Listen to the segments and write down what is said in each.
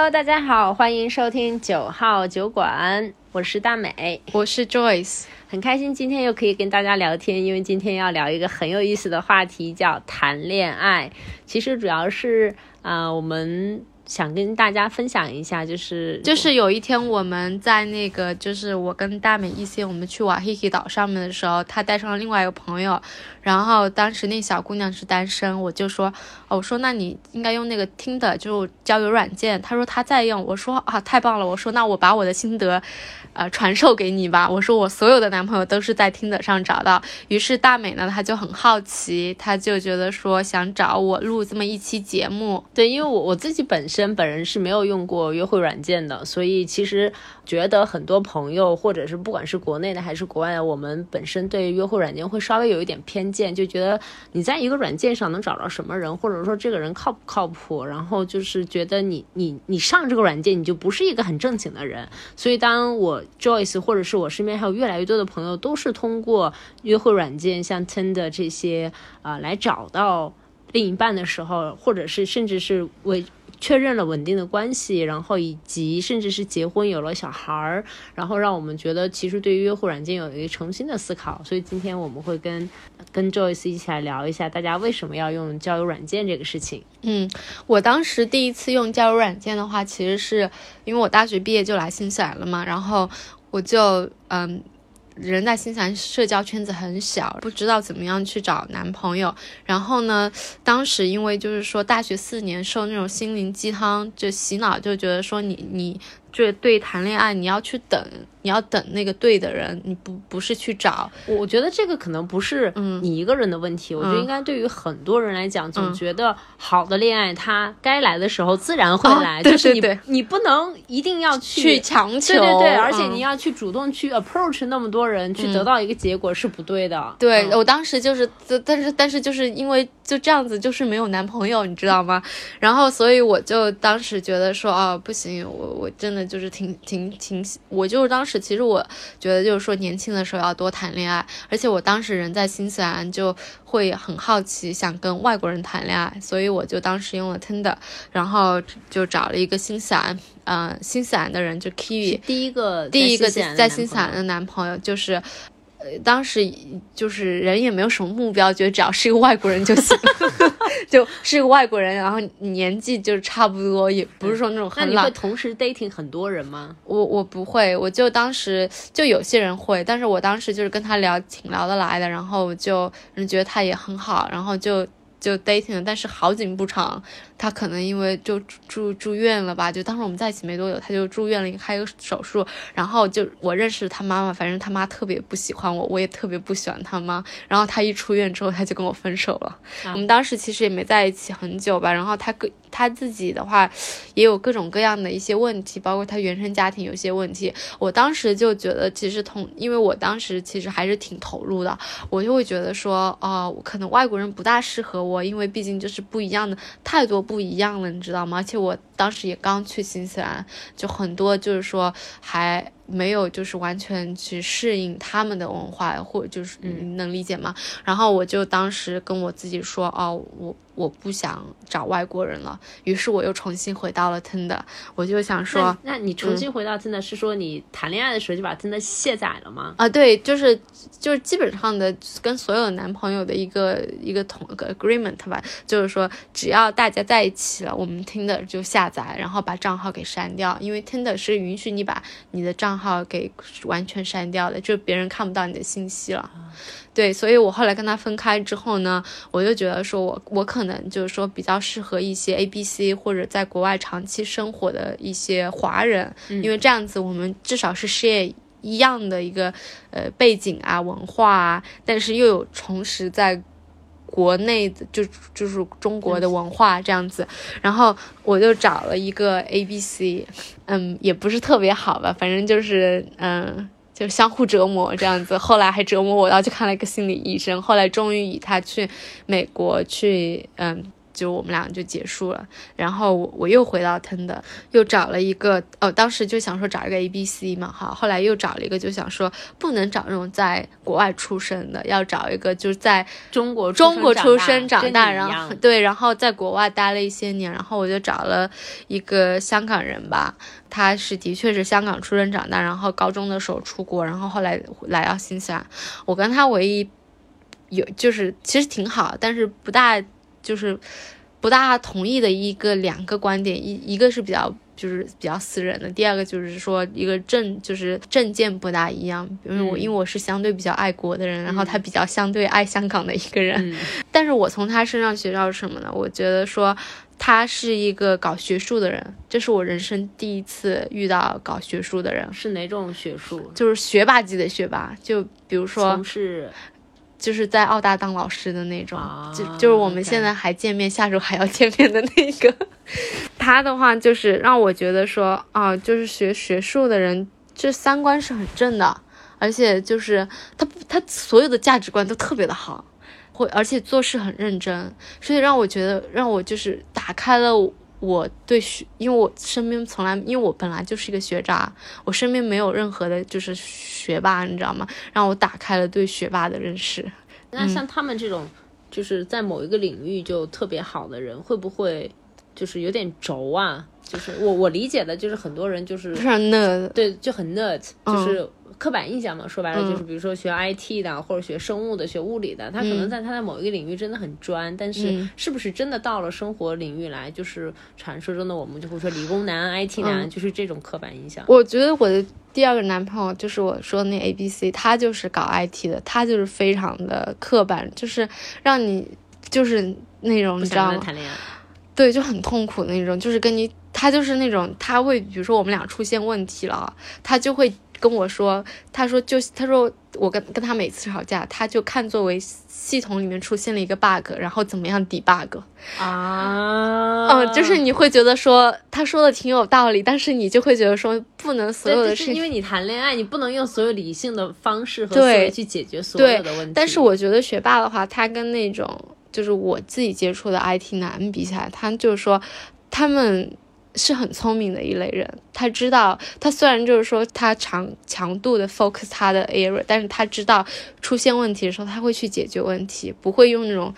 Hello，大家好，欢迎收听九号酒馆，我是大美，我是 Joyce，很开心今天又可以跟大家聊天，因为今天要聊一个很有意思的话题，叫谈恋爱。其实主要是啊，我们。想跟大家分享一下，就是就是有一天我们在那个，就是我跟大美一些我们去瓦黑黑岛上面的时候，他带上了另外一个朋友，然后当时那小姑娘是单身，我就说，哦我说那你应该用那个听的，就交友软件。她说她在用，我说啊太棒了，我说那我把我的心得。呃，传授给你吧。我说我所有的男朋友都是在听的上找到。于是大美呢，她就很好奇，她就觉得说想找我录这么一期节目。对，因为我我自己本身本人是没有用过约会软件的，所以其实觉得很多朋友或者是不管是国内的还是国外的，我们本身对约会软件会稍微有一点偏见，就觉得你在一个软件上能找到什么人，或者说这个人靠不靠谱，然后就是觉得你你你上这个软件你就不是一个很正经的人。所以当我 Joyce，或者是我身边还有越来越多的朋友，都是通过约会软件，像 Tinder 这些啊，来找到另一半的时候，或者是甚至是为确认了稳定的关系，然后以及甚至是结婚有了小孩儿，然后让我们觉得其实对于约会软件有一个重新的思考。所以今天我们会跟跟 Joyce 一起来聊一下，大家为什么要用交友软件这个事情。嗯，我当时第一次用交友软件的话，其实是因为我大学毕业就来新西兰了嘛，然后我就嗯。人在新西兰社交圈子很小，不知道怎么样去找男朋友。然后呢，当时因为就是说大学四年受那种心灵鸡汤就洗脑，就觉得说你你。就对谈恋爱，你要去等，你要等那个对的人，你不不是去找。我觉得这个可能不是你一个人的问题，我觉得应该对于很多人来讲，总觉得好的恋爱它该来的时候自然会来，就是你你不能一定要去强求，对对对，而且你要去主动去 approach 那么多人去得到一个结果是不对的。对我当时就是，但是但是就是因为就这样子，就是没有男朋友，你知道吗？然后所以我就当时觉得说，哦，不行，我我真的。就是挺挺挺，我就是当时其实我觉得就是说年轻的时候要多谈恋爱，而且我当时人在新西兰就会很好奇想跟外国人谈恋爱，所以我就当时用了 Tinder，然后就找了一个新西兰，嗯，新西兰的人就 Kiwi，第一个第一个在新西兰的男朋友就是。呃，当时就是人也没有什么目标，觉得只要是一个外国人就行，就是一个外国人，然后年纪就差不多，也不是说那种很老。那你会同时 dating 很多人吗？我我不会，我就当时就有些人会，但是我当时就是跟他聊挺聊得来的，然后就人觉得他也很好，然后就就 dating，但是好景不长。他可能因为就住住院了吧，就当时我们在一起没多久，他就住院了，开个手术，然后就我认识他妈妈，反正他妈特别不喜欢我，我也特别不喜欢他妈，然后他一出院之后，他就跟我分手了。我们当时其实也没在一起很久吧，然后他个他自己的话也有各种各样的一些问题，包括他原生家庭有些问题。我当时就觉得，其实同因为我当时其实还是挺投入的，我就会觉得说，哦，可能外国人不大适合我，我因为毕竟就是不一样的太多。不一样了，你知道吗？而且我当时也刚去新西兰，就很多就是说还没有就是完全去适应他们的文化，或就是你能理解吗？然后我就当时跟我自己说，哦，我。我不想找外国人了，于是我又重新回到了 Tinder。我就想说，那你重新回到 Tinder 是说你谈恋爱的时候就把 Tinder 卸载了吗？啊，对，就是就是基本上的跟所有男朋友的一个一个同个 agreement 吧，就是说只要大家在一起了，我们 Tinder 就下载，然后把账号给删掉，因为 Tinder 是允许你把你的账号给完全删掉的，就别人看不到你的信息了。对，所以我后来跟他分开之后呢，我就觉得说，我我可能就是说比较适合一些 A B C 或者在国外长期生活的一些华人，因为这样子我们至少是 share 一样的一个呃背景啊文化啊，但是又有重拾在国内的就就是中国的文化这样子，然后我就找了一个 A B C，嗯，也不是特别好吧，反正就是嗯。就相互折磨这样子，后来还折磨我到去看了一个心理医生，后来终于以他去美国去，嗯。就我们俩就结束了。然后我我又回到 Tender，又找了一个，哦，当时就想说找一个 A B C 嘛，哈，后来又找了一个，就想说不能找那种在国外出生的，要找一个就是在中国中国出生长长大，然后对，然后在国外待了一些年，然后我就找了一个香港人吧，他是的确是香港出生长大，然后高中的时候出国，然后后来来到新西兰，我跟他唯一有就是其实挺好，但是不大就是不大同意的一个两个观点，一一个是比较就是比较私人的，第二个就是说一个政就是政见不大一样，因为我、因为我是相对比较爱国的人，然后他比较相对爱香港的一个人，但是我从他身上学到什么呢？我觉得说他是一个搞学术的人，这是我人生第一次遇到搞学术的人，是哪种学术？就是学霸级的学霸，就比如说从事就是在澳大当老师的那种，啊就就是我们现在还见面，下周还要见面的那个。他的话就是让我觉得说啊，就是学学术的人，这三观是很正的，而且就是他他所有的价值观都特别的好，会而且做事很认真，所以让我觉得让我就是打开了我。对学，因为我身边从来，因为我本来就是一个学渣，我身边没有任何的就是学霸，你知道吗？让我打开了对学霸的认识。那像他们这种，就是在某一个领域就特别好的人，会不会就是有点轴啊？就是我我理解的，就是很多人就是非常那对就很 nerd，就是刻板印象嘛。说白了嗯就是，比如说学 IT 的或者学生物的、学物理的，他可能在他的某一个领域真的很专，但是嗯是不是真的到了生活领域来，就是传说中的我们就会说理工男、IT 男，嗯就是这种刻板印象。我觉得我的第二个男朋友就是我说的那 A B C，他就是搞 IT 的，他就是非常的刻板，就是让你就是那种你知道吗？谈恋爱，对，就很痛苦的那种，就是跟你他就是那种他会，比如说我们俩出现问题了，他就会跟我说，他说就他说我跟跟他每次吵架，他就看作为系统里面出现了一个 bug，然后怎么样 debug。啊，嗯，就是你会觉得说他说的挺有道理，但是你就会觉得说不能所有，的事情就是因为你谈恋爱，你不能用所有理性的方式和思维去解决所有的问题。但是我觉得学霸的话，他跟那种就是我自己接触的 IT 男比起来，他就是说他们是很聪明的一类人。他知道，他虽然就是说他强强度的 focus 他的 area，但是他知道出现问题的时候，他会去解决问题，不会用那种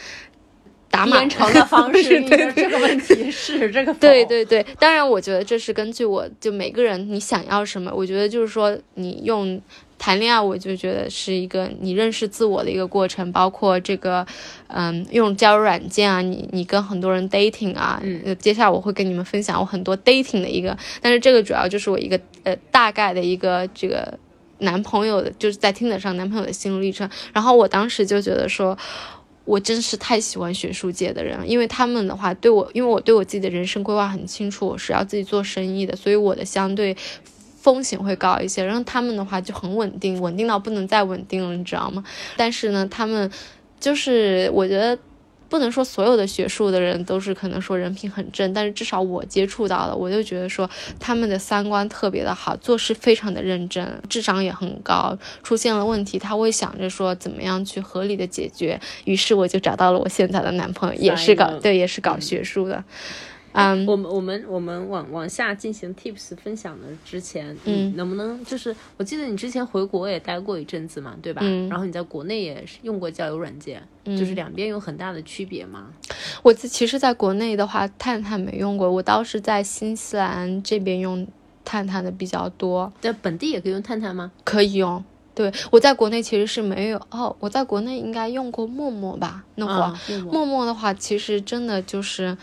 打马。编程的方式，这个问题是这个对对对，当然，我觉得这是根据我就每个人你想要什么，我觉得就是说你用谈恋爱，我就觉得是一个你认识自我的一个过程，包括这个，嗯，用交友软件啊，你你跟很多人 dating 啊，嗯，接下来我会跟你们分享我很多 dating 的一个，但是这个主要就是我一个呃大概的一个这个男朋友的，就是在听得上男朋友的心路历程，然后我当时就觉得说。我真是太喜欢学术界的人了，因为他们的话对我，因为我对我自己的人生规划很清楚，我是要自己做生意的，所以我的相对风险会高一些。然后他们的话就很稳定，稳定到不能再稳定了，你知道吗？但是呢，他们就是我觉得。不能说所有的学术的人都是可能说人品很正，但是至少我接触到的，我就觉得说他们的三观特别的好，做事非常的认真，智商也很高。出现了问题，他会想着说怎么样去合理的解决。于是我就找到了我现在的男朋友，也是搞对，也是搞学术的。嗯，我们我们我们往往下进行 tips 分享的之前，嗯能不能就是我记得你之前回国也待过一阵子嘛，对吧？嗯然后你在国内也是用过交友软件，就是两边有很大的区别吗？我自其实在国内的话，探探没用过，我倒是在新西兰这边用探探的比较多，在本地也可以用探探吗？可以用。对我在国内其实是没有哦，我在国内应该用过陌陌吧？那会儿、啊，陌陌陌陌的话，其实真的就是，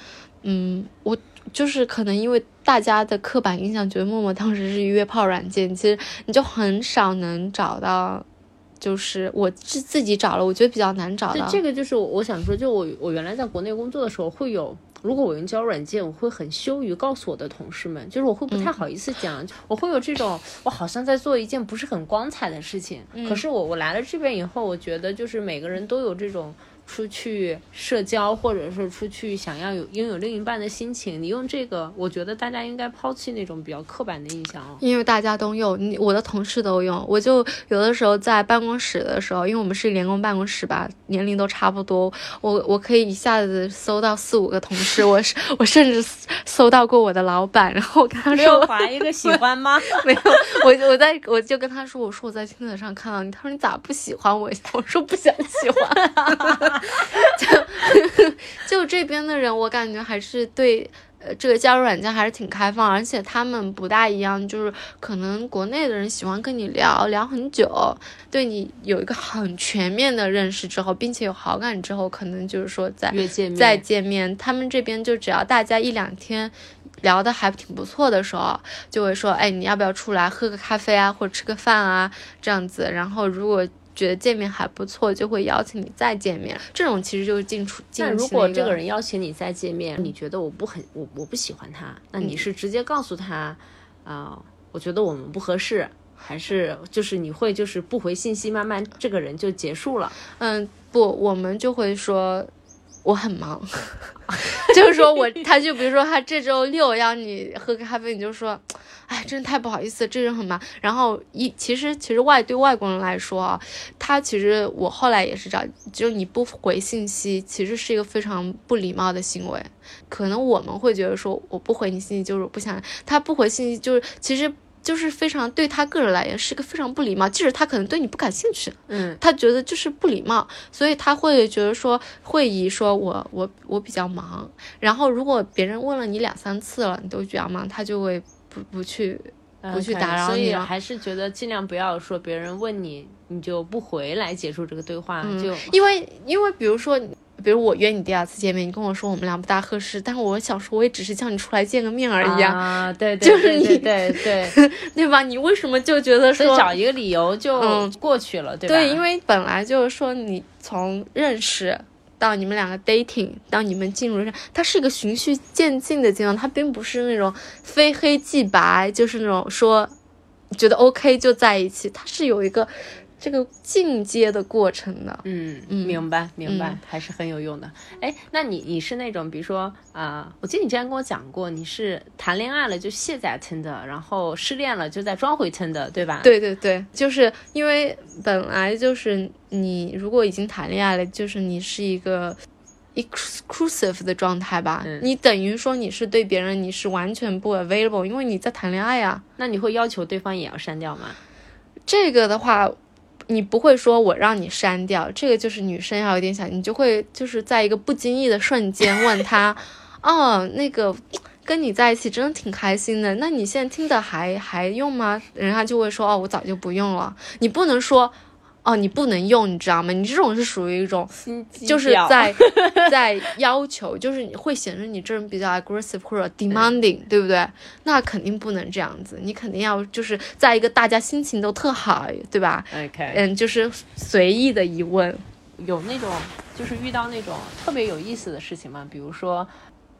嗯，我就是可能因为大家的刻板印象，觉得陌陌当时是约炮软件，其实你就很少能找到，就是我自自己找了，我觉得比较难找这个就是我我想说，就我我原来在国内工作的时候会有。如果我用交友软件，我会很羞于告诉我的同事们，就是我会不太好意思讲，我会有这种我好像在做一件不是很光彩的事情。可是我我来了这边以后，我觉得就是每个人都有这种出去社交，或者是出去想要有拥有另一半的心情，你用这个，我觉得大家应该抛弃那种比较刻板的印象哦。因为大家都用，你我的同事都用，我就有的时候在办公室的时候，因为我们是联工办公室吧，年龄都差不多，我我可以一下子搜到四五个同事，我是我甚至搜到过我的老板，然后我跟他说，划一个喜欢吗？没有，我我在我就跟他说，我说我在听子上看到你，他说你咋不喜欢我？我说不想喜欢。就 就这边的人，我感觉还是对呃这个交友软件还是挺开放，而且他们不大一样，就是可能国内的人喜欢跟你聊聊很久，对你有一个很全面的认识之后，并且有好感之后，可能就是说再再见面。他们这边就只要大家一两天聊的还挺不错的时候，就会说，哎，你要不要出来喝个咖啡啊，或者吃个饭啊，这样子。然后如果觉得见面还不错，就会邀请你再见面。这种其实就是进出。那如果这个人邀请你再见面，你觉得我不很我我不喜欢他，那你是直接告诉他，啊，我觉得我们不合适，还是就是你会就是不回信息，慢慢这个人就结束了？嗯，不，我们就会说我很忙，就是说我他就比如说他这周六邀你喝咖啡，你就说。哎，真的太不好意思，这人很忙。然后一其实其实外对外国人来说啊，他其实我后来也是这样，就你不回信息，其实是一个非常不礼貌的行为。可能我们会觉得说我不回你信息就是不想他不回信息就是其实就是非常对他个人来言是个非常不礼貌，即使他可能对你不感兴趣，嗯，他觉得就是不礼貌，所以他会觉得说会以说我我我比较忙。然后如果别人问了你两三次了，你都比较忙，他就会。不不去，不去打扰你，所以还是觉得尽量不要说别人问你，你就不回来结束这个对话。就因为因为比如说，比如我约你第二次见面，你跟我说我们俩不大合适，但是我想说，我也只是叫你出来见个面而已啊。对 对，就是你对对 对吧？你为什么就觉得说找一个理由就过去了，对吧？对，因为本来就是说你从认识。到你们两个 dating，到你们进入上，它是一个循序渐进的阶段，它并不是那种非黑即白，就是那种说觉得 OK 就在一起，它是有一个。这个进阶的过程的，嗯嗯，明白明白，还是很有用的。哎，那你你是那种，比如说啊，我记得你之前跟我讲过，你是谈恋爱了就卸载 Tinder，然后失恋了就再装回 Tinder，对吧？对对对，就是因为本来就是你如果已经谈恋爱了，就是你是一个 exclusive 的状态吧，你等于说你是对别人你是完全不 available，因为你在谈恋爱呀。那你会要求对方也要删掉吗？这个的话。你不会说我让你删掉，这个就是女生要有点想，你就会就是在一个不经意的瞬间问他，哦，那个跟你在一起真的挺开心的，那你现在听的还还用吗？人家就会说，哦，我早就不用了。你不能说。哦，你不能用，你知道吗？你这种是属于一种，就是在 在要求，就是会显示你这人比较 aggressive 或者 demanding，对不对？那肯定不能这样子，你肯定要就是在一个大家心情都特好，对吧？OK，嗯，就是随意的疑问，有那种就是遇到那种特别有意思的事情吗？比如说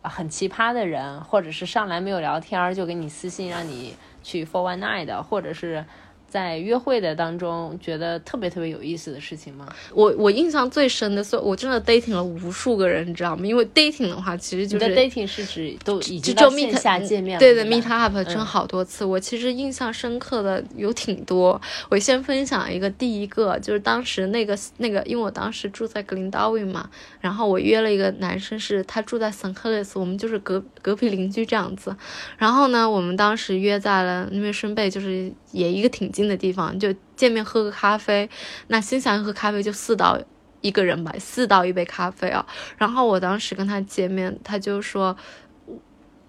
很奇葩的人，或者是上来没有聊天就给你私信让你去 for one night 的，或者是。在约会的当中，觉得特别特别有意思的事情吗？我我印象最深的，所以我真的 dating 了无数个人，你知道吗？因为 dating 的话，其实就是 dating 是指都已经到线下见面了，对的，meet up 真好多次。我其实印象深刻的有挺多。我先分享一个，第一个就是当时那个那个，因为我当时住在格林道维嘛，然后我约了一个男生，是他住在 St. Helens，我们就是隔隔壁邻居这样子。然后呢，我们当时约在了那边顺贝，就是也一个挺。近的地方就见面喝个咖啡，那心想喝咖啡就四到一个人吧，四到一杯咖啡啊。然后我当时跟他见面，他就说，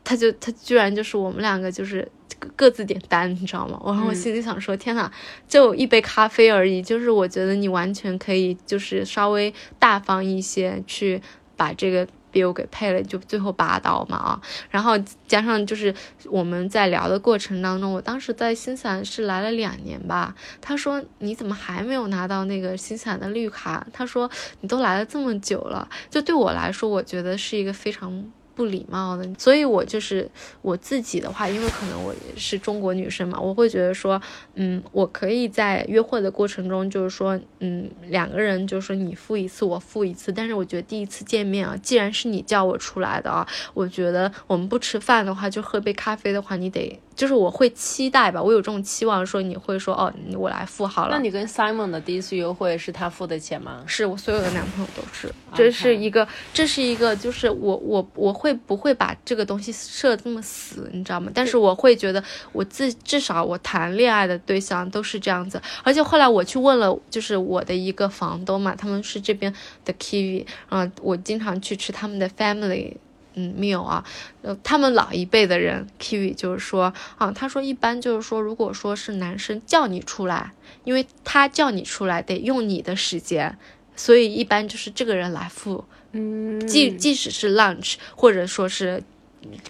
他就他居然就是我们两个就是各自点单，你知道吗？然后我心里想说，天呐，就一杯咖啡而已，就是我觉得你完全可以就是稍微大方一些去把这个。Bill 给配了，就最后八刀嘛啊，然后加上就是我们在聊的过程当中，我当时在新西兰是来了两年吧。他说你怎么还没有拿到那个新西兰的绿卡？他说你都来了这么久了，就对我来说，我觉得是一个非常不礼貌的。所以我就是我自己的话，因为可能我也是中国女生嘛，我会觉得说，嗯，我可以在约会的过程中，就是说，嗯，两个人就是说你付一次，我付一次。但是我觉得第一次见面啊，既然是你叫我出来的啊，我觉得我们不吃饭的话，就喝杯咖啡的话，你得。就是我会期待吧，我有这种期望，说你会说哦，我来付好了。那你跟 Simon 的第一次约会是他付的钱吗？是我所有的男朋友都是，这是一个，这是一个，就是我我我会不会把这个东西设这么死，你知道吗？但是我会觉得我自至少我谈恋爱的对象都是这样子，而且后来我去问了，就是我的一个房东嘛，他们是这边的 Kiwi，啊，我经常去吃他们的 Family。嗯，没有啊，呃，他们老一辈的人，Kiwi 就是说啊，他说一般就是说，如果说是男生叫你出来，因为他叫你出来得用你的时间，所以一般就是这个人来付，嗯，即即使是 lunch 或者说是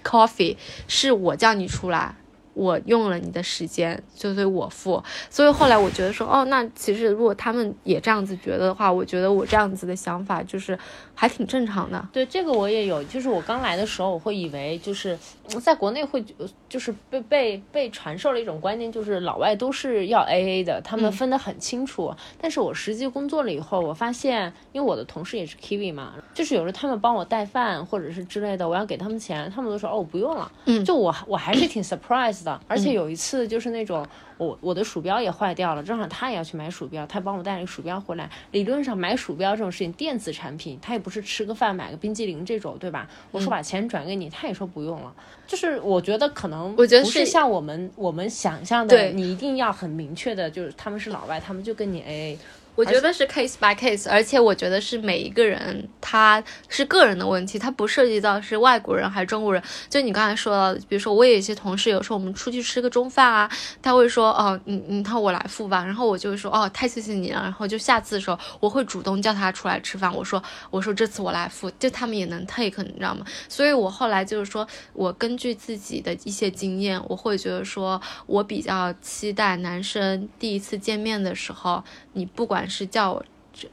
coffee，是我叫你出来。我用了你的时间，就对我付，所以后来我觉得说，哦，那其实如果他们也这样子觉得的话，我觉得我这样子的想法就是还挺正常的。对，这个我也有，就是我刚来的时候，我会以为就是在国内会就是被被被传授了一种观念，就是老外都是要 A A 的，他们分得很清楚。但是我实际工作了以后，我发现，因为我的同事也是 Kiwi 嘛，就是有时候他们帮我带饭或者是之类的，我要给他们钱，他们都说哦不用了。嗯，就我我还是挺 surprise 的。而且有一次就是那种我我的鼠标也坏掉了，正好他也要去买鼠标，他帮我带了个鼠标回来。理论上买鼠标这种事情，电子产品他也不是吃个饭买个冰激凌这种，对吧？我说把钱转给你，他也说不用了。就是我觉得可能我觉得不是像我们我们想象的，你一定要很明确的，就是他们是老外，他们就跟你 AA。我觉得是 case by case，而且我觉得是每一个人他是个人的问题，他不涉及到是外国人还是中国人。就你刚才说到的，比如说我有一些同事，有时候我们出去吃个中饭啊，他会说哦，你你看我来付吧，然后我就会说哦，太谢谢你了，然后就下次的时候我会主动叫他出来吃饭，我说我说这次我来付，就他们也能 take，你知道吗？所以我后来就是说我根据自己的一些经验，我会觉得说我比较期待男生第一次见面的时候，你不管。是叫我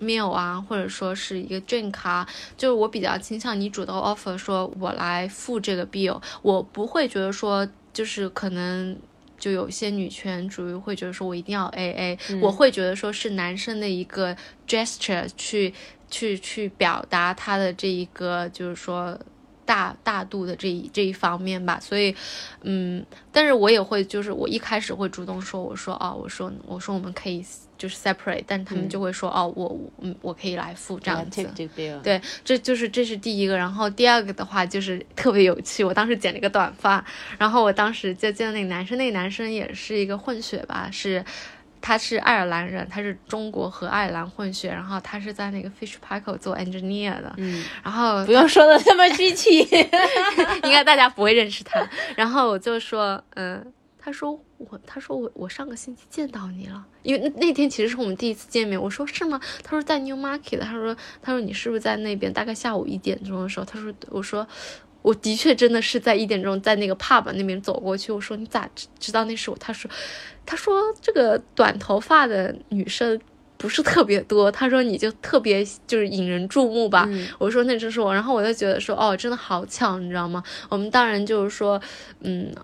meal 啊，或者说是一个 drink 啊，就是我比较倾向你主动 offer 说我来付这个 bill，我不会觉得说就是可能就有些女权主义会觉得说我一定要 A A，我会觉得说是男生的一个 gesture 去去去表达他的这一个就是说大大度的这一这一方面吧，所以嗯，但是我也会就是我一开始会主动说我说啊我说我说我们可以。就是 separate，但他们就会说哦，我我我可以来付这样子。对，这就是这是第一个，然后第二个的话就是特别有趣。我当时剪了一个短发，然后我当时就见那个男生，那个男生也是一个混血吧，是他是爱尔兰人，他是中国和爱尔兰混血，然后他是在那个 Fish Park 做 engineer 的。嗯，然后不用说的那么具体，应该大家不会认识他。然后我就说，嗯。他说我，他说我，我上个星期见到你了，因为那天其实是我们第一次见面。我说是吗？他说在 New Market。他说，他说你是不是在那边？大概下午一点钟的时候，他说，我说我的确真的是在一点钟在那个 pub 那边走过去。我说你咋知知道那是我？他说，他说这个短头发的女生不是特别多。他说你就特别就是引人注目吧。我说那就是我。然后我就觉得说哦，真的好巧，你知道吗？我们当然就是说，嗯，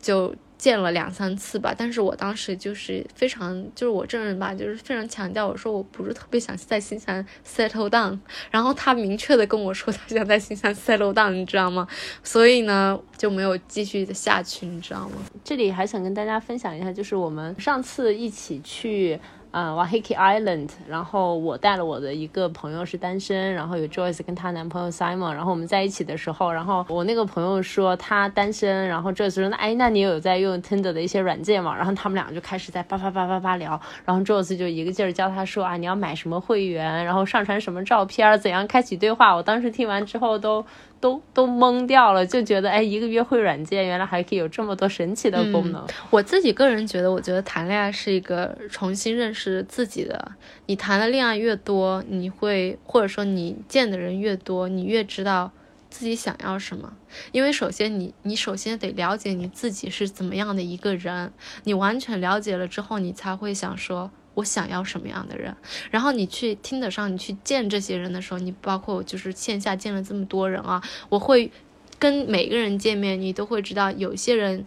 就。见了两三次吧，但是我当时就是非常，就是我这人吧，就是非常强调，我说我不是特别想在新西兰 settle down，然后他明确的跟我说他想在新西兰 settle down，你知道吗？所以呢就没有继续的下去，你知道吗？这里还想跟大家分享一下，就是我们上次一起去。嗯，Waiheke Island，然后我带了我的一个朋友是单身，然后有 Joyce 跟她男朋友 Simon，然后我们在一起的时候，然后我那个朋友说他单身，然后 Joyce 说那哎，那你有在用 Tinder 的一些软件吗？然后他们两个就开始在叭叭叭叭叭聊，然后 Joyce 就一个劲儿教他说啊，你要买什么会员，然后上传什么照片，怎样开启对话。我当时听完之后都。都都懵掉了，就觉得哎，一个约会软件原来还可以有这么多神奇的功能。我自己个人觉得，我觉得谈恋爱是一个重新认识自己的。你谈的恋爱越多，你会或者说你见的人越多，你越知道自己想要什么。因为首先你你首先得了解你自己是怎么样的一个人，你完全了解了之后，你才会想说。我想要什么样的人？然后你去听得上，你去见这些人的时候，你包括就是线下见了这么多人啊，我会跟每个人见面，你都会知道有些人，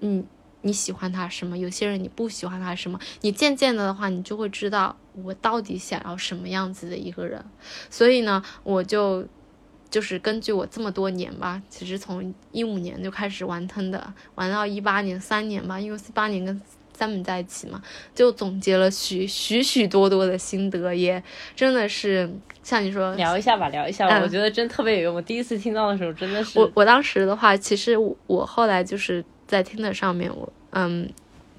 嗯，你喜欢他什么，有些人你不喜欢他什么。你渐渐的的话，你就会知道我到底想要什么样子的一个人。所以呢，我就就是根据我这么多年吧，其实从一五年就开始玩腾的，玩到一八年三年吧，因为四八年跟。三们在一起嘛，就总结了许许许多多的心得，也真的是像你说聊一下吧，聊一下吧，我觉得真特别有用。我第一次听到的时候，真的是我我当时的话，其实我后来就是在听的上面，我嗯。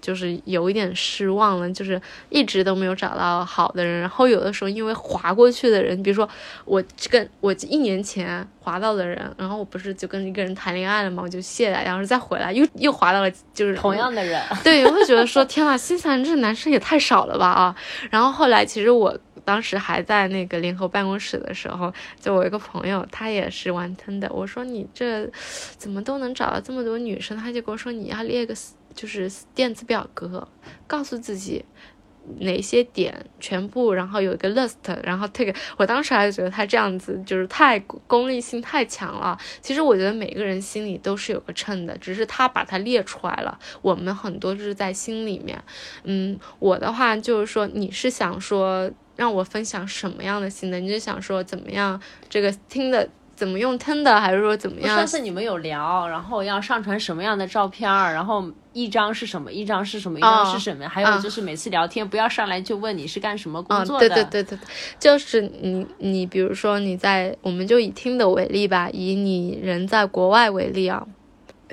就是有一点失望了，就是一直都没有找到好的人。然后有的时候因为划过去的人，比如说我跟我一年前划到的人，然后我不是就跟一个人谈恋爱了嘛，我就卸了，然后再回来又又划到了就是同样的人。对，我会觉得说天呐，新西兰这男生也太少了吧啊！然后后来其实我当时还在那个联合办公室的时候，就我一个朋友他也是玩腾的，我说你这怎么都能找到这么多女生？他就跟我说你要列个。就是电子表格，告诉自己哪些点全部，然后有一个 list，然后 take。我当时还是觉得他这样子就是太功利性太强了。其实我觉得每个人心里都是有个秤的，只是他把它列出来了。我们很多就是在心里面。嗯，我的话就是说，你是想说让我分享什么样的心得？你是想说怎么样这个听的？怎么用 Tinder，还是说怎么样？上次你们有聊，然后要上传什么样的照片儿，然后一张是什么，一张是什么，一张是什么？还有就是每次聊天不要上来就问你是干什么工作的。对对对对对，就是你你比如说你在，我们就以 Tinder 为例吧，以你人在国外为例啊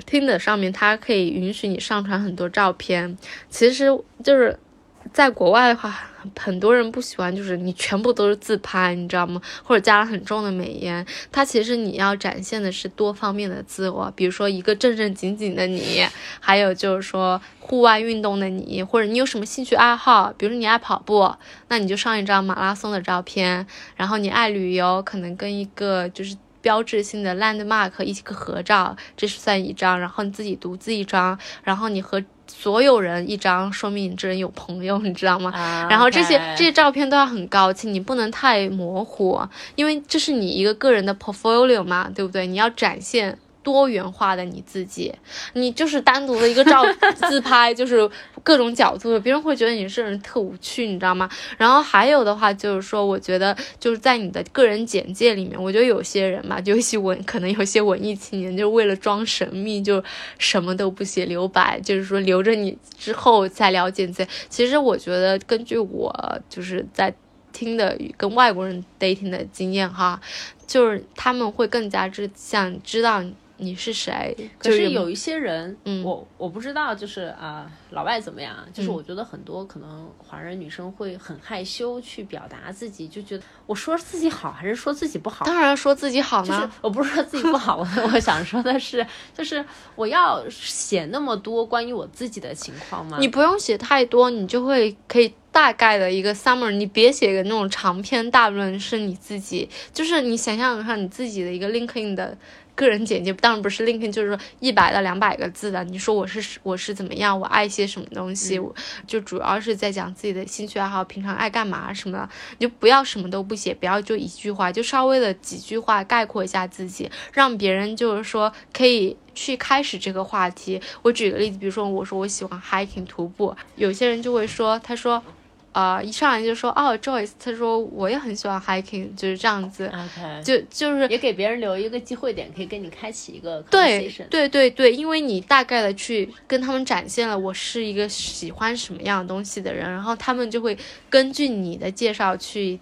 ，Tinder 上面它可以允许你上传很多照片，其实就是在国外的话。很多人不喜欢，就是你全部都是自拍，你知道吗？或者加了很重的美颜。它其实你要展现的是多方面的自我，比如说一个正正经经的你，还有就是说户外运动的你，或者你有什么兴趣爱好，比如说你爱跑步，那你就上一张马拉松的照片。然后你爱旅游，可能跟一个就是标志性的 landmark 一起个合照，这是算一张。然后你自己独自一张，然后你和。所有人一张，说明你这人有朋友，你知道吗？然后这些这些照片都要很高清，你不能太模糊，因为这是你一个个人的 portfolio 嘛，对不对？你要展现。多元化的你自己，你就是单独的一个照 自拍，就是各种角度，别人会觉得你这人特无趣，你知道吗？然后还有的话就是说，我觉得就是在你的个人简介里面，我觉得有些人嘛，就一些文，可能有些文艺青年，就是为了装神秘，就什么都不写，留白，就是说留着你之后再了解自己。其实我觉得，根据我就是在听的跟外国人 dating 的经验哈，就是他们会更加之想知道。你是谁？可是有一些人，嗯，我我不知道，就是啊，老外怎么样？就是我觉得很多可能华人女生会很害羞去表达自己，就觉得我说自己好还是说自己不好？当然说自己好呢。我不是说自己不好，我 我想说的是，就是我要写那么多关于我自己的情况吗？你不用写太多，你就会可以大概的一个 summer，你别写个那种长篇大论，是你自己，就是你想象一下你自己的一个 LinkedIn 的。个人简介当然不是 LinkedIn，就是说一百到两百个字的。你说我是我是怎么样，我爱些什么东西，我就主要是在讲自己的兴趣爱好，平常爱干嘛什么的。你就不要什么都不写，不要就一句话，就稍微的几句话概括一下自己，让别人就是说可以去开始这个话题。我举个例子，比如说我说我喜欢 hiking 徒步，有些人就会说，他说。啊！一上来就说哦，Joyce，他说我也很喜欢 hiking，就是这样子。OK，就就是也给别人留一个机会点，可以跟你开启一个对对对对，因为你大概的去跟他们展现了我是一个喜欢什么样的东西的人，然后他们就会根据你的介绍去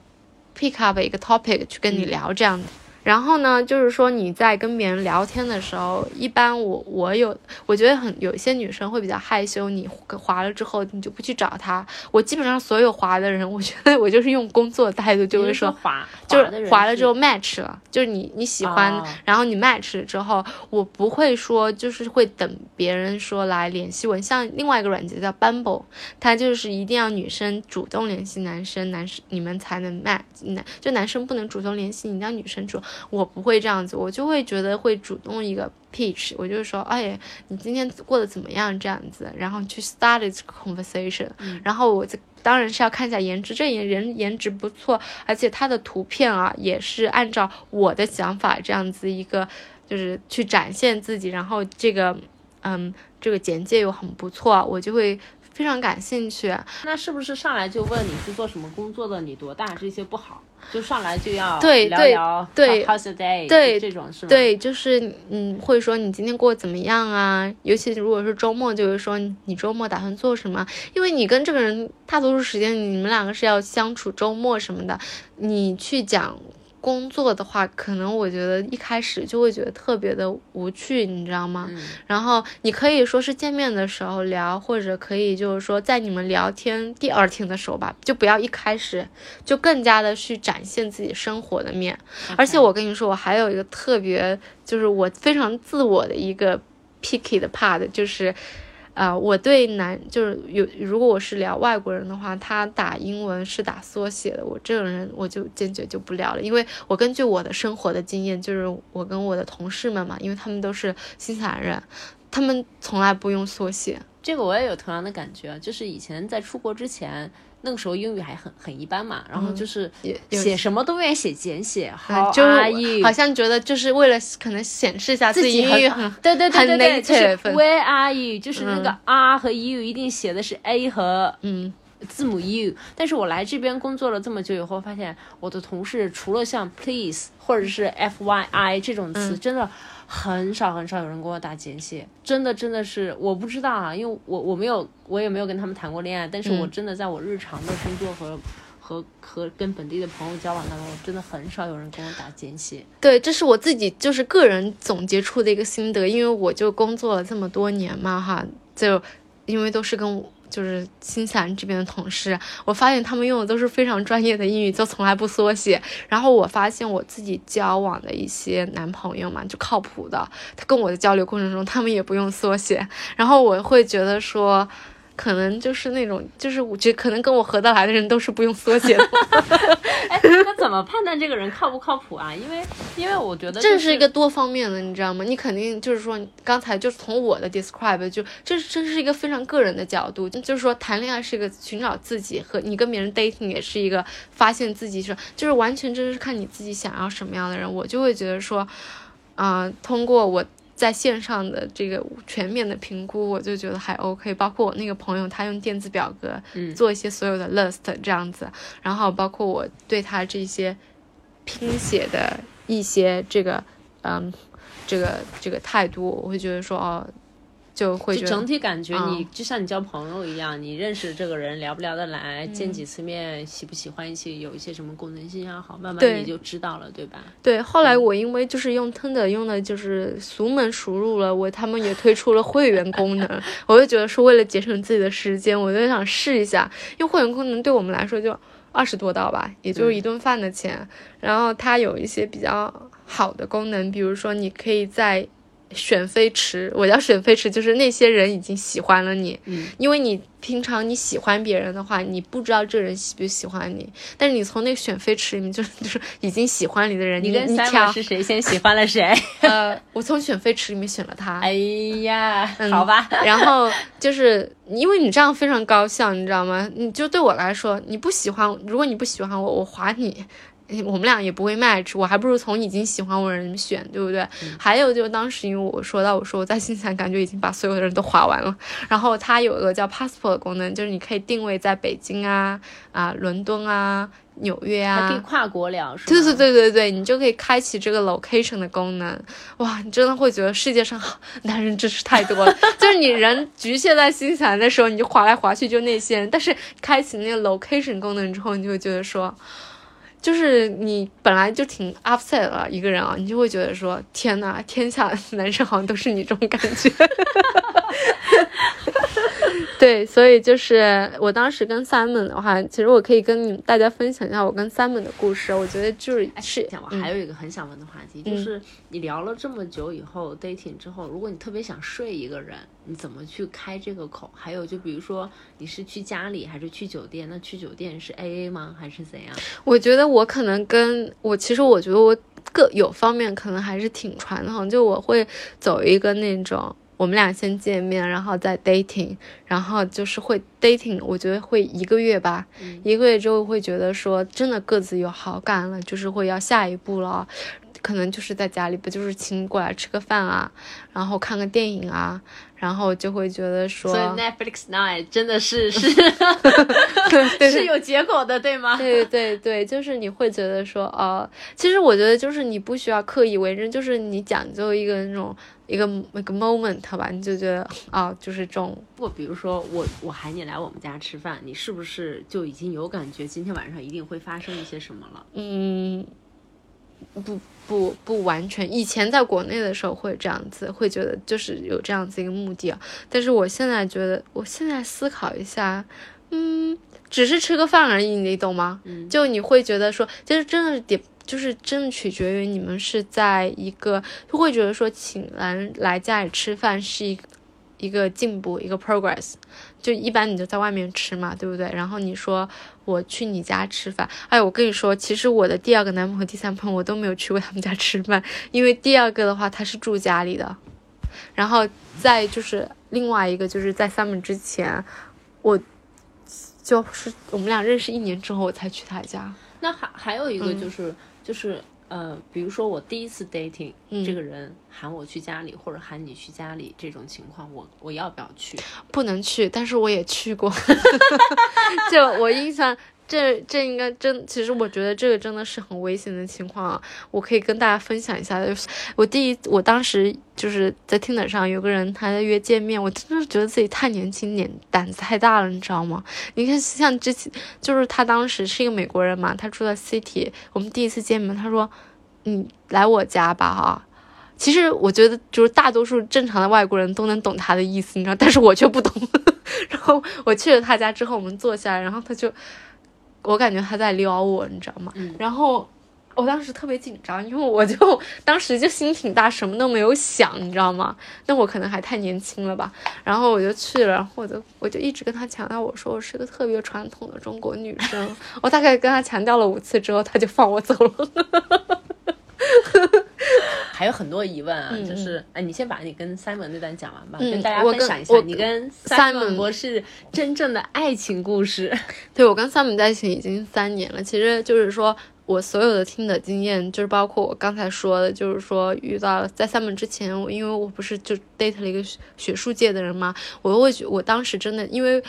pick up 一个 topic 去跟你聊这样子。然后呢，就是说你在跟别人聊天的时候，一般我我有，我觉得很有一些女生会比较害羞，你划了之后你就不去找他。我基本上所有划的人，我觉得我就是用工作态度，就会说划，就是划了之后 match 了，就是你你喜欢，然后你 match 之后，我不会说就是会等别人说来联系我。像另外一个软件叫 Bumble，它就是一定要女生主动联系男生，男生你们才能 match，男就男生不能主动联系，你，让女生主。我不会这样子，我就会觉得会主动一个 pitch，我就说，哎，你今天过得怎么样？这样子，然后去 start this conversation，、然后我这当然是要看一下颜值，这人人颜值不错，而且他的图片啊也是按照我的想法这样子一个，就是去展现自己，然后这个，嗯，这个简介又很不错，我就会非常感兴趣。那是不是上来就问你是做什么工作的，你多大，这些不好，就上来就要聊对对聊对 how's the day，对这种是吗？，对，就是嗯，会说你今天过得怎么样啊？尤其如果是周末，就会说你周末打算做什么？因为你跟这个人大多数时间你们两个是要相处，周末什么的，你去讲工作的话，可能我觉得一开始就会觉得特别的无趣，你知道吗？嗯然后你可以说是见面的时候聊，或者可以就是说在你们聊天第二天的时候吧，就不要一开始就更加的去展现自己生活的面。而且我跟你说，我还有一个特别，就是我非常自我的一个 picky 的 part，就是。啊、我对男就是有，如果我是聊外国人的话，他打英文是打缩写的，我这种人我就坚决就不聊了，因为我根据我的生活的经验，就是我跟我的同事们嘛，因为他们都是新西兰人，他们从来不用缩写。这个我也有同样的感觉，就是以前在出国之前，那个时候英语还很很一般嘛，然后就是写什么都愿意写简写嗯，How 就 are you？好像觉得就是为了可能显示一下自己英语很对对对对对，就是 Where are you？就是那个 R 和 U 一定写的是 A 和嗯字母 U。但是我来这边工作了这么久以后，发现我的同事除了像 Please 或者是 F Y I 这种词，真的很少很少有人给我打简写。真的真的是我不知道啊，因为我我没有我也没有跟他们谈过恋爱，但是我真的在我日常的工作和。和和跟本地的朋友交往当中，真的很少有人跟我打简写。对，这是我自己就是个人总结出的一个心得，因为我就工作了这么多年嘛，哈，就因为都是跟就是新西兰这边的同事，我发现他们用的都是非常专业的英语，就从来不缩写。然后我发现我自己交往的一些男朋友嘛，就靠谱的，他跟我的交流过程中，他们也不用缩写，然后我会觉得说。可能就是那种，就是我觉得可能跟我合得来的人都是不用缩写的，哎，那怎么判断这个人靠不靠谱啊？因为因为我觉得这就是一个多方面的，你知道吗？你肯定就是说，刚才就是从我的 describe 就这这是一个非常个人的角度，就是说谈恋爱是一个寻找自己和你跟别人 dating 也是一个发现自己是，就是完全真是看你自己想要什么样的人。我就会觉得说，啊、通过我。在线上的这个全面的评估，我就觉得还 OK。包括我那个朋友，他用电子表格嗯做一些所有的 list 这样子，然后包括我对他这些拼写的一些这个嗯这个这个态度，我会觉得说哦，就会觉得就整体感觉你、嗯就像你交朋友一样，你认识这个人聊不聊得来，嗯见几次面喜不喜欢一起，有一些什么功能性啊，好，慢慢你就知道了，对吧？对。后来我因为就是用 Tinder 用的就是熟门熟路了，我他们也推出了会员功能，我就觉得是为了节省自己的时间，我就想试一下，因为会员功能对我们来说就二十多刀吧，也就是一顿饭的钱。然后它有一些比较好的功能，比如说你可以在选妃池，我叫选妃池，就是那些人已经喜欢了你，嗯，因为你平常你喜欢别人的话，你不知道这人喜不喜欢你，但是你从那个选妃池里面就是 就是已经喜欢你的人，你你跟你挑是谁先喜欢了谁？呃，我从选妃池里面选了他，哎呀，嗯好吧，然后就是因为你这样非常高效，你知道吗？你就对我来说，你不喜欢，如果你不喜欢我，我划你。我们俩也不会 match，我还不如从已经喜欢我的人选，对不对？还有就当时因为我说到我说我在新西兰感觉已经把所有的人都划完了，然后它有一个叫 passport 的功能，就是你可以定位在北京啊啊伦敦啊纽约啊，还可以跨国聊？对对对对对，你就可以开启这个 location 的功能。哇，你真的会觉得世界上男人真是太多了。就是你人局限在新西兰的时候，你就划来划去就那些人，但是开启那个 location 功能之后，你就会觉得说。就是你本来就挺 upset 了一个人啊，你就会觉得说天呐，天下男生好像都是你这种感觉。对，所以就是我当时跟 Simon 的话，其实我可以跟你们大家分享一下我跟 Simon 的故事。我觉得就是是，我还有一个很想问的话题，嗯就是你聊了这么久以后 dating 之后，如果你特别想睡一个人，你怎么去开这个口？还有就比如说你是去家里还是去酒店？那去酒店是 A A 吗？还是怎样？我觉得我可能跟我其实我觉得我各有方面可能还是挺传统，就我会走一个那种。我们俩先见面，然后再 dating，然后就是会 dating，我觉得会一个月吧，嗯一个月之后会觉得说真的各自有好感了，就是会要下一步了，可能就是在家里不就是请你过来吃个饭啊，然后看个电影啊，然后就会觉得说，所以 Netflix Nine 真的是是 对是有结果的，对吗？对对对，就是你会觉得说，哦，其实我觉得就是你不需要刻意为之，就是你讲究一个那种一个一个 moment 吧，你就觉得哦，就是这种。不比如说我我喊你来我们家吃饭，你是不是就已经有感觉今天晚上一定会发生一些什么了？嗯，不不不完全。以前在国内的时候会这样子，会觉得就是有这样子一个目的啊。但是我现在觉得，我现在思考一下，嗯，只是吃个饭而已，你懂吗？嗯就你会觉得说，就是真的点。就是真的取决于你们是在一个，就会觉得说请人来家里吃饭是一个一个进步，一个 progress。就一般你就在外面吃嘛，对不对？然后你说我去你家吃饭，哎，我跟你说，其实我的第二个男朋友第三朋友我都没有去过他们家吃饭，因为第二个的话他是住家里的，然后再就是另外一个就是在 summer 之前，我就是我们俩认识一年之后我才去他家。那还还有一个嗯。就是、就是呃，比如说我第一次 dating，、嗯。这个人喊我去家里或者喊你去家里这种情况，我我要不要去？不能去，但是我也去过。就我印象，这这应该真，其实我觉得这个真的是很危险的情况啊。我可以跟大家分享一下，就是我第一，我当时就是在 Tinder 上有个人他在约见面，我真的觉得自己太年轻，脸胆子太大了，你知道吗？你看像之前，就是他当时是一个美国人嘛，他住在 City，我们第一次见面，他说你来我家吧，哈。其实我觉得，就是大多数正常的外国人都能懂他的意思，你知道，但是我却不懂。然后我去了他家之后，我们坐下来，然后他就，我感觉他在撩我，你知道吗？嗯然后我当时特别紧张，因为我就 当时就心挺大，什么都没有想，你知道吗？那我可能还太年轻了吧。然后我就去了，然后我就我就一直跟他强调，我说我是个特别传统的中国女生。我大概跟他强调了五次之后，他就放我走了。还有很多疑问啊，嗯就是哎，你先把你跟 Simon 那段讲完吧，嗯跟大家分享一下我你跟 Simon 博士真正的爱情故事。对我跟 Simon 在一起已经三年了，其实就是说我所有的听的经验，就是包括我刚才说的，就是说遇到在 Simon 之前，我因为我不是就 date 了一个学学术界的人嘛，我会觉我当时真的因为。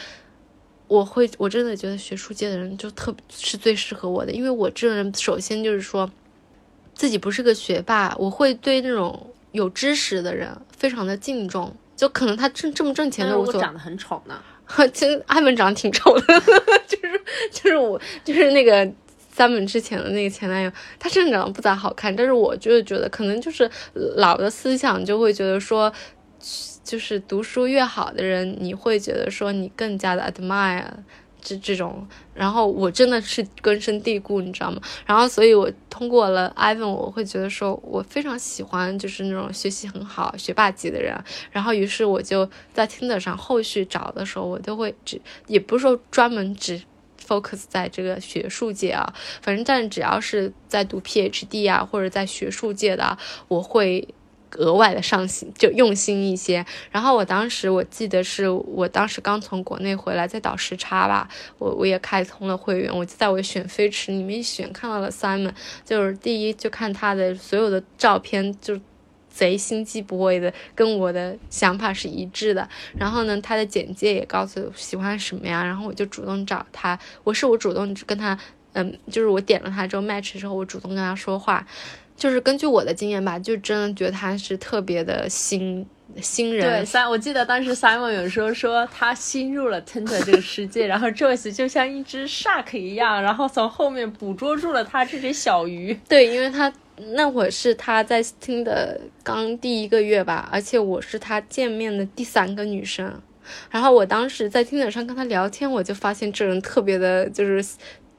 我会，我真的觉得学术界的人就特别是最适合我的，因为我这个人首先就是说，自己不是个学霸，我会对那种有知识的人非常的敬重，就可能他挣这么挣钱但的无所谓。是我长得很丑呢，其实艾文长得挺丑的，就是就是我就是那个三本之前的那个前男友，他真的长得不咋好看，但是我就是觉得可能就是老的思想就会觉得说，就是读书越好的人，你会觉得说你更加的 admire 这这种，然后我真的是根深蒂固，你知道吗？然后所以我通过了 Ivan，我会觉得说我非常喜欢就是那种学习很好、学霸级的人，然后于是我就在 tina 上后续找的时候，我都会只也不是说专门只 focus 在这个学术界啊，反正但只要是在读 PhD 啊或者在学术界的、我会。额外的上心，就用心一些。然后我当时我记得是我当时刚从国内回来，在倒时差吧，我我也开通了会员，我就在我选飞驰里面选看到了 Simon，就是第一就看他的所有的照片就。贼心机 boy 的，跟我的想法是一致的。然后呢，他的简介也告诉喜欢什么呀，然后我就主动找他。我是我主动跟他，嗯，就是我点了他之后 match 之后，我主动跟他说话。就是根据我的经验吧，就真的觉得他是特别的新新人。对，三我记得当时 Simon 有时候说他新入了 Tinder 这个世界，然后 Joyce 就像一只 shark 一样，然后从后面捕捉住了他这只小鱼。对，因为他那会儿是他在听的刚第一个月吧，而且我是他见面的第三个女生。然后我当时在听的上跟他聊天，我就发现这人特别的，就是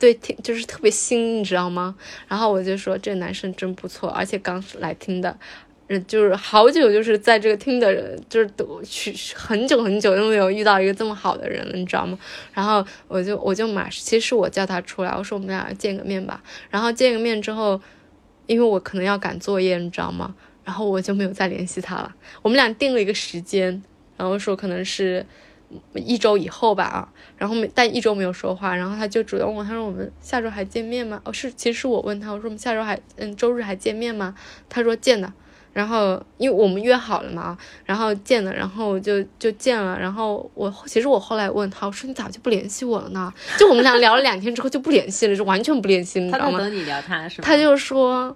对听就是特别新，你知道吗？然后我就说这男生真不错，而且刚来听的。嗯就是好久，就是在这个听的人，就是都去很久很久都没有遇到一个这么好的人了，你知道吗？然后我就我就马，其实我叫他出来，我说我们俩见个面吧。然后见个面之后，因为我可能要赶作业，你知道吗？然后我就没有再联系他了。我们俩定了一个时间，然后说可能是一周以后吧啊。然后没但一周没有说话，然后他就主动问，他说我们下周还见面吗？哦，是，其实是我问他，我说我们下周还嗯周日还见面吗？他说见的。然后，因为我们约好了嘛，然后见的，然后就就见了。然后我其实我后来问他，我说你咋就不联系我了呢？就我们俩聊了两天之后就不联系了，就完全不联系，你知道吗？他等你聊他是吗？他就说，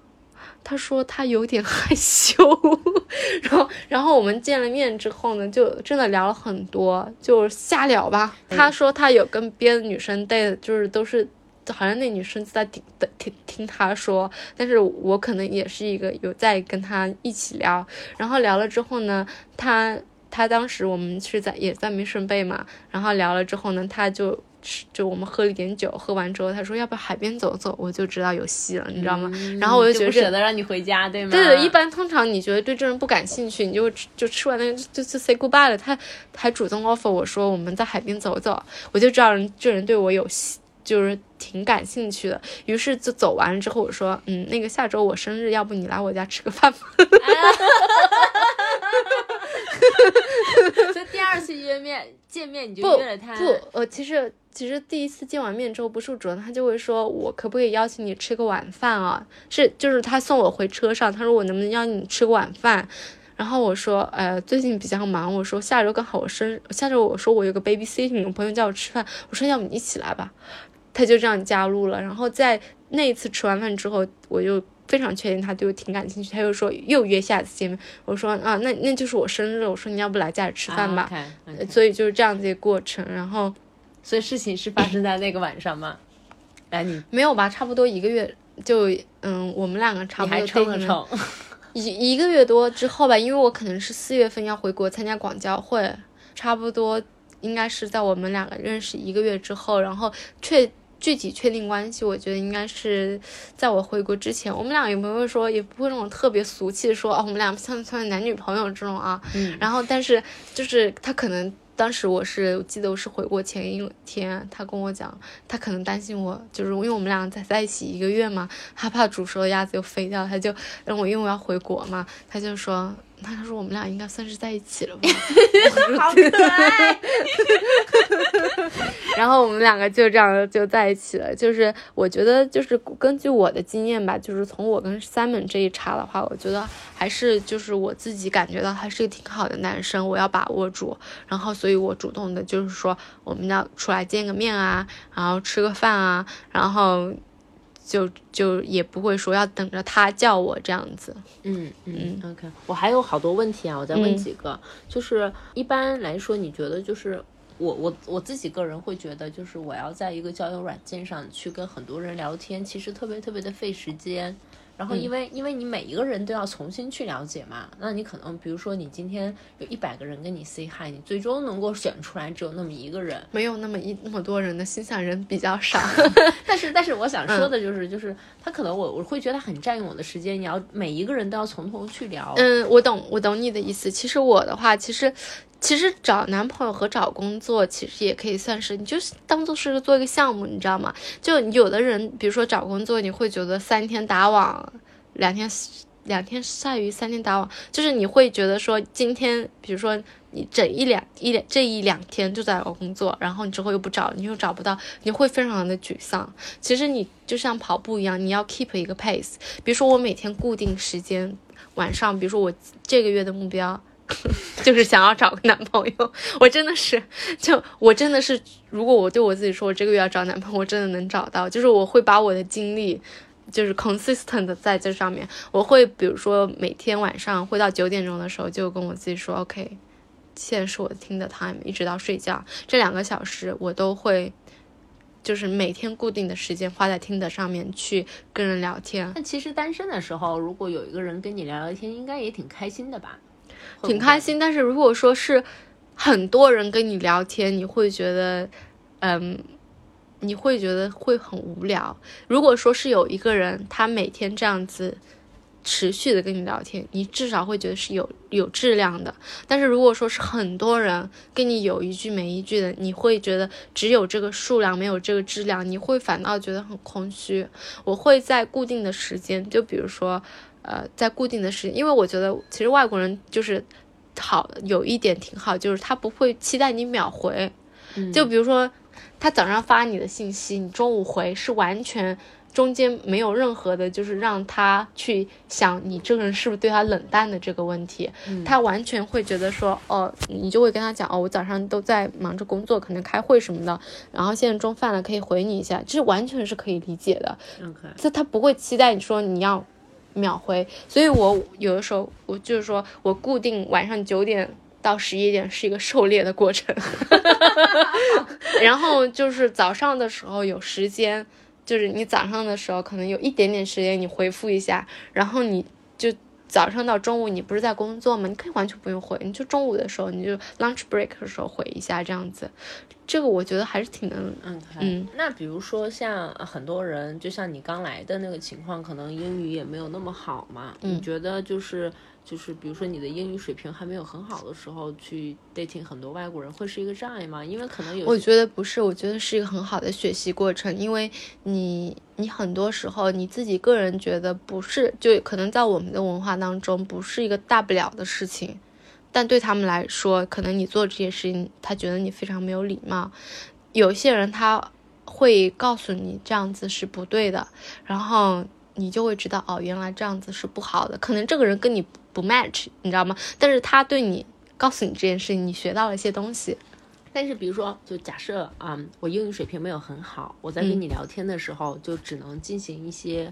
他说他有点害羞。然后，然后我们见了面之后呢，就真的聊了很多，就瞎聊吧。他说他有跟别的女生 date，就是都是。好像那女生在听听听他说，但是我可能也是一个有在跟他一起聊，然后聊了之后呢，他他当时我们是在也在 Mission Bay 嘛，然后聊了之后呢，他就就我们喝了一点酒，喝完之后他说要不要海边走走，我就知道有戏了，你知道吗？然后我就觉得舍得让你回家，对吗？对的，一般通常你觉得对这人不感兴趣，你就就吃完那个就就 say goodbye 了，他还主动 offer 我说我们在海边走走，我就知道人这人对我有戏。就是挺感兴趣的，于是就走完了之后，我说，嗯，那个下周我生日，要不你来我家吃个饭吧？所以第二次约面见面你就约了他？不，呃，其实其实第一次见完面之后，不是主动，他就会说我可不可以邀请你吃个晚饭啊？是，就是他送我回车上，他说我能不能邀你吃个晚饭？然后我说，呃，最近比较忙，我说下周刚好我生日，下周我说我有个 baby sitting，朋友叫我吃饭，我说要不你一起来吧。他就这样加入了，然后在那一次吃完饭之后，我就非常确定他对我挺感兴趣。他又说又约下次见面，我说啊，那那就是我生日，我说你要不来家里吃饭吧。所以就是这样子一个过程，然后所以事情是发生在那个晚上吗？来，你 没有吧？差不多一个月就嗯，我们两个差不多撑了撑，一一个月多之后吧，因为我可能是四月份要回国参加广交会，差不多应该是在我们两个认识一个月之后，然后确。具体确定关系，我觉得应该是在我回国之前。我们俩也不会说，也不会那种特别俗气说哦，我们俩像像男女朋友这种啊。嗯。然后，但是就是他可能当时我是我记得我是回国前一天，他跟我讲，他可能担心我，就是因为我们俩在在一起一个月嘛，他怕煮熟的鸭子又飞掉，他就让我因为我要回国嘛，他就说。他说：“我们俩应该算是在一起了吧？” 好可爱。然后我们两个就这样就在一起了。就是我觉得，就是根据我的经验吧，就是从我跟 Simon 这一茬的话，我觉得还是就是我自己感觉到他是个挺好的男生，我要把握住。然后，所以我主动的就是说，我们要出来见个面啊，然后吃个饭啊，然后。就就也不会说要等着他叫我这样子，嗯嗯，OK，我还有好多问题啊，我再问几个，就是一般来说，你觉得就是我我我自己个人会觉得，就是我要在一个交友软件上去跟很多人聊天，其实特别特别的费时间。然后，因为因为你每一个人都要重新去了解嘛，那你可能比如说你今天有一百个人跟你 say hi，你最终能够选出来只有那么一个人，没有那么一那么多人的心想人比较少。但是但是我想说的就是，就是他可能我我会觉得很占用我的时间，你要每一个人都要从头去聊。嗯，我懂我懂你的意思。其实我的话，其实。其实找男朋友和找工作其实也可以算是，你就当做是做一个项目，你知道吗？就有的人，比如说找工作，你会觉得三天打网，两天两天晒鱼，三天打网，就是你会觉得说今天，比如说你整一两一两这一两天就在找工作，然后你之后又不找，你又找不到，你会非常的沮丧。其实你就像跑步一样，你要 keep 一个 pace。比如说我每天固定时间晚上，比如说我这个月的目标。就是想要找个男朋友，我真的是，就我真的是，如果我对我自己说，我这个月要找男朋友，我真的能找到。就是我会把我的精力，就是 consistent 在这上面。我会比如说每天晚上会到九点钟的时候，就跟我自己说，OK，现在是我听的 time，一直到睡觉这两个小时，我都会，就是每天固定的时间花在听的上面去跟人聊天。那其实单身的时候，如果有一个人跟你聊聊天，应该也挺开心的吧？挺开心，但是如果说是很多人跟你聊天，你会觉得，嗯，你会觉得会很无聊。如果说是有一个人，他每天这样子。持续的跟你聊天，你至少会觉得是有有质量的。但是如果说是很多人跟你有一句没一句的，你会觉得只有这个数量没有这个质量，你会反倒觉得很空虚。我会在固定的时间，就比如说，呃，在固定的时间，因为我觉得其实外国人就是好有一点挺好，就是他不会期待你秒回。就比如说他早上发你的信息，你中午回是完全。中间没有任何的，就是让他去想你这个人是不是对他冷淡的这个问题，他完全会觉得说，哦，你就会跟他讲，哦，我早上都在忙着工作，可能开会什么的，然后现在中饭了，可以回你一下，这完全是可以理解的。OK，这他不会期待你说你要秒回，所以我有的时候我就是说我固定晚上九点到十一点是一个狩猎的过程，然后就是早上的时候有时间。就是你早上的时候可能有一点点时间，你回复一下，然后你就早上到中午你不是在工作吗？你可以完全不用回，你就中午的时候你就 lunch break 的时候回一下这样子，这个我觉得还是挺能嗯嗯。那比如说像很多人，就像你刚来的那个情况，可能英语也没有那么好嘛，你觉得就是。就是比如说你的英语水平还没有很好的时候去 dating 很多外国人会是一个障碍吗？因为可能有，我觉得不是，我觉得是一个很好的学习过程，因为你你很多时候你自己个人觉得不是，就可能在我们的文化当中不是一个大不了的事情，但对他们来说，可能你做这些事情，他觉得你非常没有礼貌。有些人他会告诉你这样子是不对的，然后你就会知道哦，原来这样子是不好的，可能这个人跟你。不 match，你知道吗？但是他对你告诉你这件事情，你学到了一些东西。但是比如说，就假设啊，我英语水平没有很好，我在跟你聊天的时候，就只能进行一些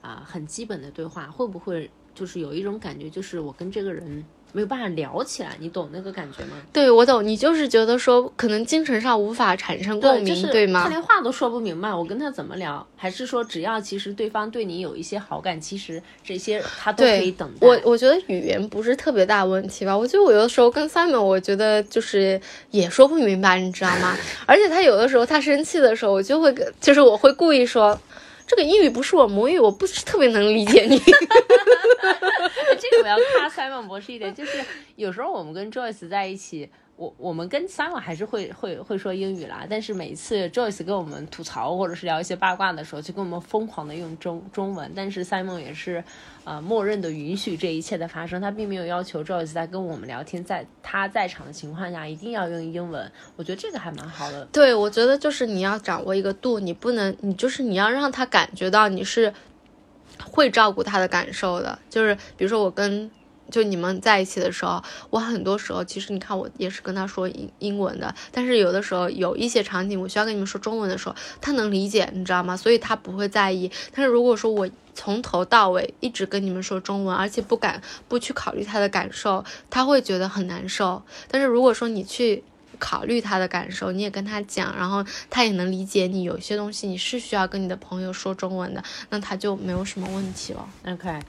啊很基本的对话，会不会就是有一种感觉，就是我跟这个人。没有办法聊起来，你懂那个感觉吗？对，我懂。你就是觉得说，可能精神上无法产生共鸣，对吗？他连话都说不明白，我跟他怎么聊？还是说，只要其实对方对你有一些好感，其实这些他都可以等待。我我觉得语言不是特别大问题吧？我觉得我有的时候跟 Simon，我觉得就是也说不明白，你知道吗？而且他有的时候他生气的时候，我就会跟就是我会故意说。这个英语不是我母语，我不是特别能理解你。这个我要夸 Simon 博士一点，就是有时候我们跟 Joyce 在一起。我我们跟 Simon 还是会会会说英语啦，但是每次 Joyce 跟我们吐槽或者是聊一些八卦的时候，就跟我们疯狂的用中中文。但是 Simon 也是，呃，默认的允许这一切的发生，他并没有要求 Joyce 在跟我们聊天，在他在场的情况下一定要用英文。我觉得这个还蛮好的。对，我觉得就是你要掌握一个度，你不能，你就是你要让他感觉到你是会照顾他的感受的。就是比如说我跟。就你们在一起的时候，我很多时候其实你看我也是跟他说英英文的，但是有的时候有一些场景我需要跟你们说中文的时候，他能理解，你知道吗？所以他不会在意。但是如果说我从头到尾一直跟你们说中文，而且不敢不去考虑他的感受，他会觉得很难受。但是如果说你去考虑他的感受，你也跟他讲，然后他也能理解你，有些东西你是需要跟你的朋友说中文的，那他就没有什么问题了。OK。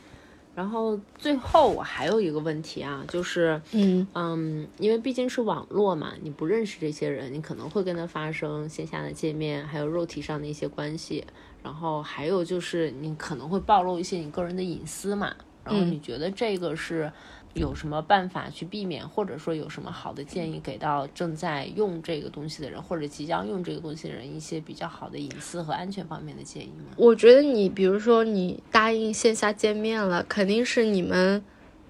然后最后我还有一个问题啊，就是，嗯嗯，因为毕竟是网络嘛，你不认识这些人，你可能会跟他发生线下的见面，还有肉体上的一些关系，然后还有就是你可能会暴露一些你个人的隐私嘛，然后你觉得这个是？有什么办法去避免，或者说有什么好的建议给到正在用这个东西的人，或者即将用这个东西的人一些比较好的隐私和安全方面的建议吗？我觉得你比如说你答应线下见面了，肯定是你们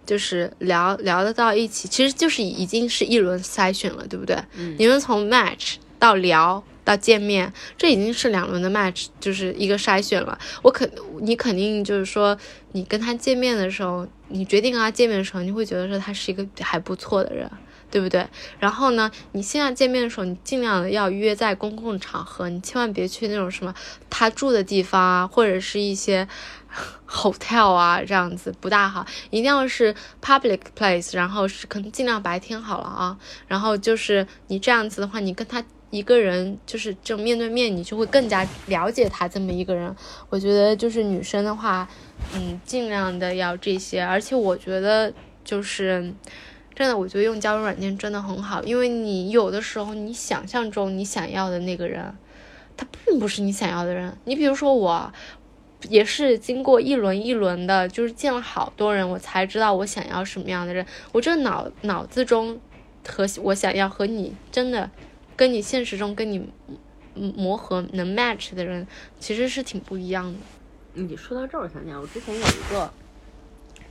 就是聊聊得到一起，其实就是已经是一轮筛选了，对不对？嗯，你们从 match 到聊。到见面，这已经是两轮的 match，就是一个筛选了。我肯，你肯定就是说，你跟他见面的时候，你决定跟他见面的时候，你会觉得说他是一个还不错的人，对不对？然后呢，你现在见面的时候，你尽量的要约在公共场合，你千万别去那种什么他住的地方啊，或者是一些 hotel 啊，这样子不大好。一定要是 public place，然后是可能尽量白天好了啊。然后就是你这样子的话，你跟他。一个人就是这面对面，你就会更加了解他这么一个人。我觉得就是女生的话，嗯，尽量的要这些。而且我觉得就是真的，我觉得用交友软件真的很好，因为你有的时候你想象中你想要的那个人，他并不是你想要的人。你比如说我，也是经过一轮一轮的，就是见了好多人，我才知道我想要什么样的人。我这脑脑子中和我想要和你真的跟你现实中跟你磨合能 match 的人，其实是挺不一样的。你说到这儿，我想起来，我之前有一个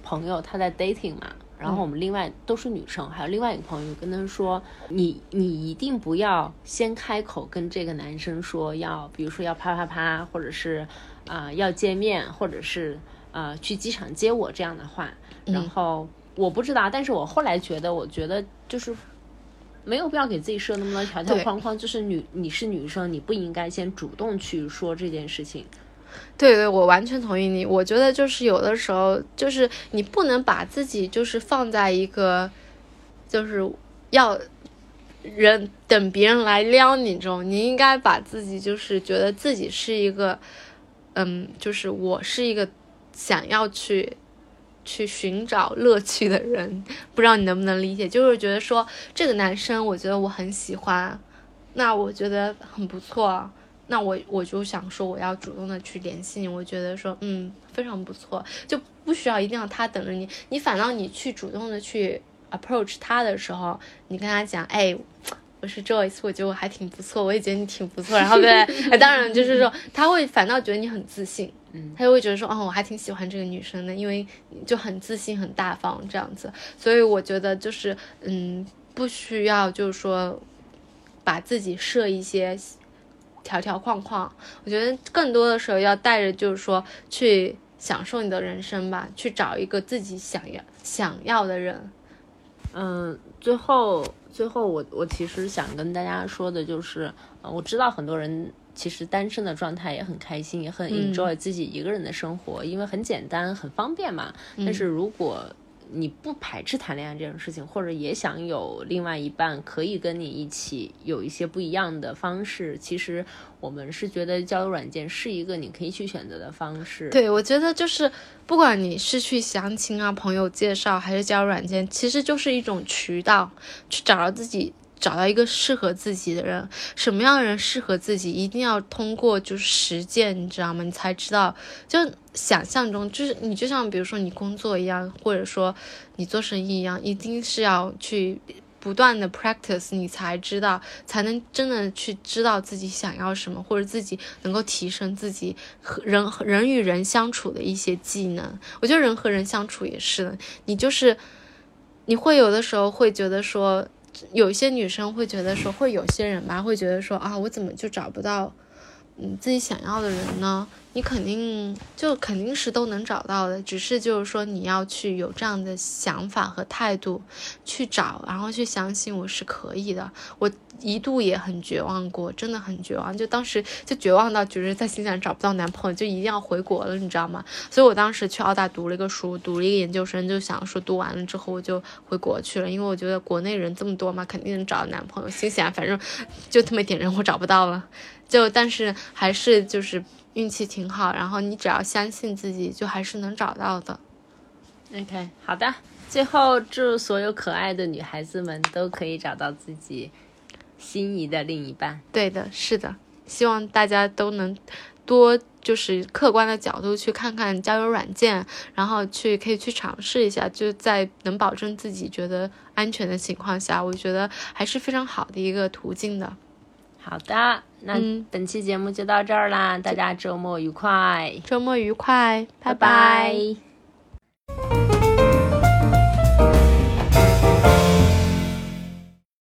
朋友，他在 dating 嘛。然后我们另外都是女生，还有另外一个朋友跟他说：“你你一定不要先开口跟这个男生说要，比如说要啪啪啪，或者是啊要见面，或者是啊去机场接我这样的话。”然后我不知道，但是我后来觉得，我觉得就是没有必要给自己设那么多条条框框。就是女你是女生，你不应该先主动去说这件事情。对对，我完全同意你。我觉得就是有的时候，就是你不能把自己就是放在一个，就是要人等别人来撩你中。你应该把自己就是觉得自己是一个，嗯，就是我是一个想要去去寻找乐趣的人。不知道你能不能理解？就是觉得说这个男生，我觉得我很喜欢，那我觉得很不错。那我我就想说，我要主动的去联系你。我觉得说，嗯，非常不错，就不需要一定要他等着你。你反倒你去主动的去 approach 他的时候，你跟他讲，哎，我是 Joyce，我觉得我还挺不错，我也觉得你挺不错。然后对，当然就是说，他会反倒觉得你很自信，嗯，他就会觉得说，哦，我还挺喜欢这个女生的，因为就很自信、很大方这样子。所以我觉得就是，嗯，不需要就是说把自己设一些。条条框框，我觉得更多的时候要带着，就是说去享受你的人生吧，去找一个自己想要想要的人。嗯，最后最后，我我其实想跟大家说的就是，我知道很多人其实单身的状态也很开心，也很 enjoy 自己一个人的生活，因为很简单很方便嘛。但是如果你不排斥谈恋爱这种事情，或者也想有另外一半可以跟你一起有一些不一样的方式，其实我们是觉得交友软件是一个你可以去选择的方式。对，我觉得就是不管你是去相亲啊、朋友介绍，还是交友软件，其实就是一种渠道，去找到自己。找到一个适合自己的人，什么样的人适合自己，一定要通过就是实践，你知道吗？你才知道，就想象中就是你就像比如说你工作一样，或者说你做生意一样，一定是要去不断的 practice，你才知道，才能真的去知道自己想要什么，或者自己能够提升自己和人人与人相处的一些技能。我觉得人和人相处也是的，你就是你会有的时候会觉得说。有一些女生会觉得说，会有些人吧，会觉得说啊，我怎么就找不到，你，自己想要的人呢？你肯定就肯定是都能找到的，只是就是说你要去有这样的想法和态度去找，然后去相信我是可以的。我一度也很绝望过，真的很绝望，就当时就绝望到觉得在新西兰找不到男朋友，就一定要回国了，你知道吗？所以我当时去澳大读了一个书，读了一个研究生，就想说读完了之后我就回国去了，因为我觉得国内人这么多嘛，肯定能找到男朋友。新西兰反正就这么点人，我找不到了，就但是还是就是。运气挺好，然后你只要相信自己，就还是能找到的。OK，好的。最后，祝所有可爱的女孩子们都可以找到自己心仪的另一半。对的，是的。希望大家都能多就是客观的角度去看看交友软件，然后去可以去尝试一下，就在能保证自己觉得安全的情况下，我觉得还是非常好的一个途径的。好的，那本期节目就到这儿啦大家周末愉快。周末愉快拜拜。